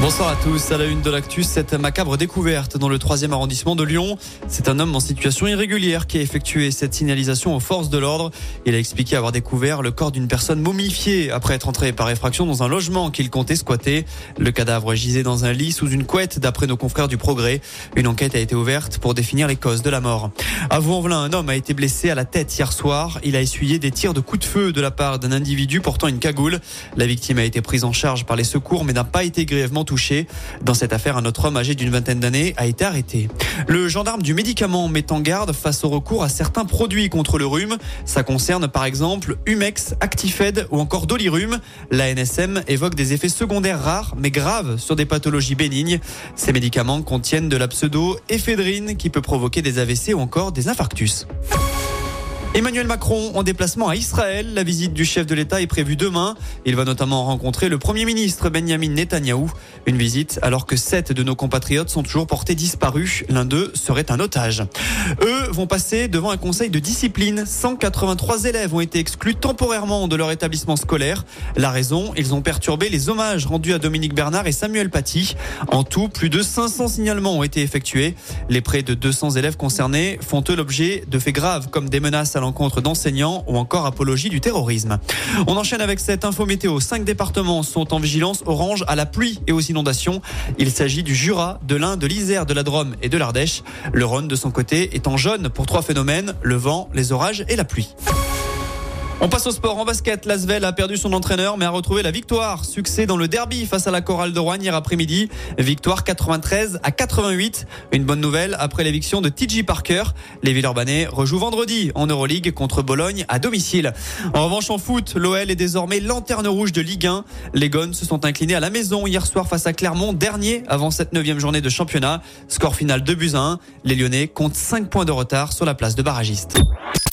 Bonsoir à tous. À la une de l'actu, cette macabre découverte dans le 3 arrondissement de Lyon. C'est un homme en situation irrégulière qui a effectué cette signalisation aux forces de l'ordre. Il a expliqué avoir découvert le corps d'une personne momifiée après être entré par effraction dans un logement qu'il comptait squatter. Le cadavre gisait dans un lit sous une couette d'après nos confrères du Progrès. Une enquête a été ouverte pour définir les causes de la mort. À Vaux-en-Velin, un homme a été blessé à la tête hier soir. Il a essuyé des tirs de coups de feu de la part d'un individu portant une cagoule. La victime a été prise en charge par les secours mais n'a pas été grièvement touché. Dans cette affaire, un autre homme âgé d'une vingtaine d'années a été arrêté. Le gendarme du médicament met en garde face au recours à certains produits contre le rhume. Ça concerne par exemple Humex, Actifed ou encore Dolirum. La NSM évoque des effets secondaires rares mais graves sur des pathologies bénignes. Ces médicaments contiennent de la pseudo-éphédrine qui peut provoquer des AVC ou encore des infarctus. Emmanuel Macron en déplacement à Israël. La visite du chef de l'État est prévue demain. Il va notamment rencontrer le Premier ministre Benjamin Netanyahou. Une visite alors que sept de nos compatriotes sont toujours portés disparus. L'un d'eux serait un otage. Eux vont passer devant un conseil de discipline. 183 élèves ont été exclus temporairement de leur établissement scolaire. La raison, ils ont perturbé les hommages rendus à Dominique Bernard et Samuel Paty. En tout, plus de 500 signalements ont été effectués. Les près de 200 élèves concernés font eux l'objet de faits graves comme des menaces à l'encontre d'enseignants ou encore apologie du terrorisme. On enchaîne avec cette info météo. Cinq départements sont en vigilance orange à la pluie et aux inondations. Il s'agit du Jura, de l'Ain, de l'Isère, de la Drôme et de l'Ardèche. Le Rhône, de son côté, est en jaune pour trois phénomènes, le vent, les orages et la pluie. On passe au sport. En basket, Lasvel a perdu son entraîneur mais a retrouvé la victoire. Succès dans le derby face à la chorale de Rouen hier après-midi. Victoire 93 à 88. Une bonne nouvelle après l'éviction de TJ Parker. Les Villeurbanais rejouent vendredi en Euroleague contre Bologne à domicile. En revanche, en foot, l'OL est désormais lanterne rouge de Ligue 1. Les Gones se sont inclinés à la maison hier soir face à Clermont, dernier avant cette neuvième journée de championnat. Score final 2 buts à 1. Les Lyonnais comptent 5 points de retard sur la place de barragiste.